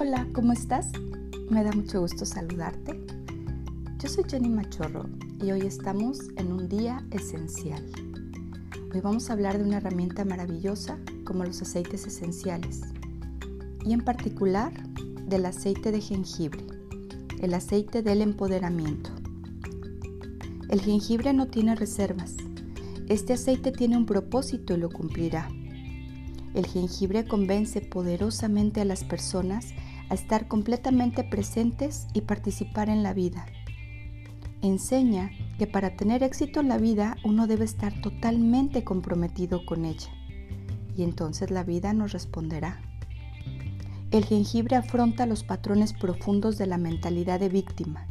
Hola, ¿cómo estás? Me da mucho gusto saludarte. Yo soy Jenny Machorro y hoy estamos en un día esencial. Hoy vamos a hablar de una herramienta maravillosa como los aceites esenciales y en particular del aceite de jengibre, el aceite del empoderamiento. El jengibre no tiene reservas. Este aceite tiene un propósito y lo cumplirá. El jengibre convence poderosamente a las personas a estar completamente presentes y participar en la vida. Enseña que para tener éxito en la vida uno debe estar totalmente comprometido con ella y entonces la vida nos responderá. El jengibre afronta los patrones profundos de la mentalidad de víctima.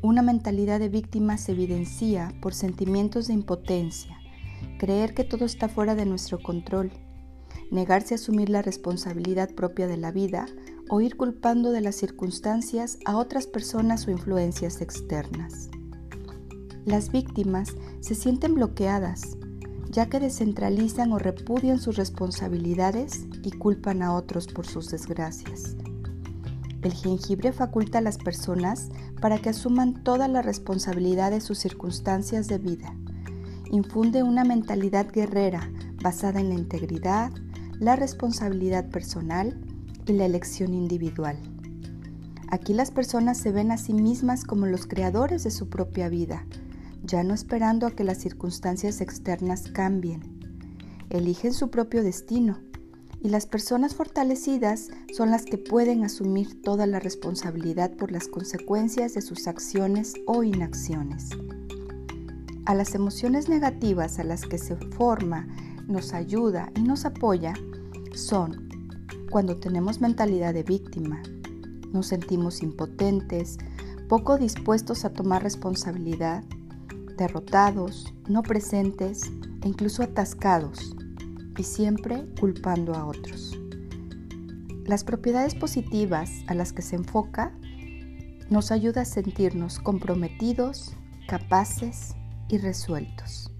Una mentalidad de víctima se evidencia por sentimientos de impotencia, creer que todo está fuera de nuestro control, negarse a asumir la responsabilidad propia de la vida o ir culpando de las circunstancias a otras personas o influencias externas. Las víctimas se sienten bloqueadas, ya que descentralizan o repudian sus responsabilidades y culpan a otros por sus desgracias. El jengibre faculta a las personas para que asuman toda la responsabilidad de sus circunstancias de vida. Infunde una mentalidad guerrera basada en la integridad, la responsabilidad personal y la elección individual. Aquí las personas se ven a sí mismas como los creadores de su propia vida, ya no esperando a que las circunstancias externas cambien. Eligen su propio destino y las personas fortalecidas son las que pueden asumir toda la responsabilidad por las consecuencias de sus acciones o inacciones. A las emociones negativas a las que se forma nos ayuda y nos apoya son cuando tenemos mentalidad de víctima, nos sentimos impotentes, poco dispuestos a tomar responsabilidad, derrotados, no presentes e incluso atascados y siempre culpando a otros. Las propiedades positivas a las que se enfoca nos ayuda a sentirnos comprometidos, capaces y resueltos.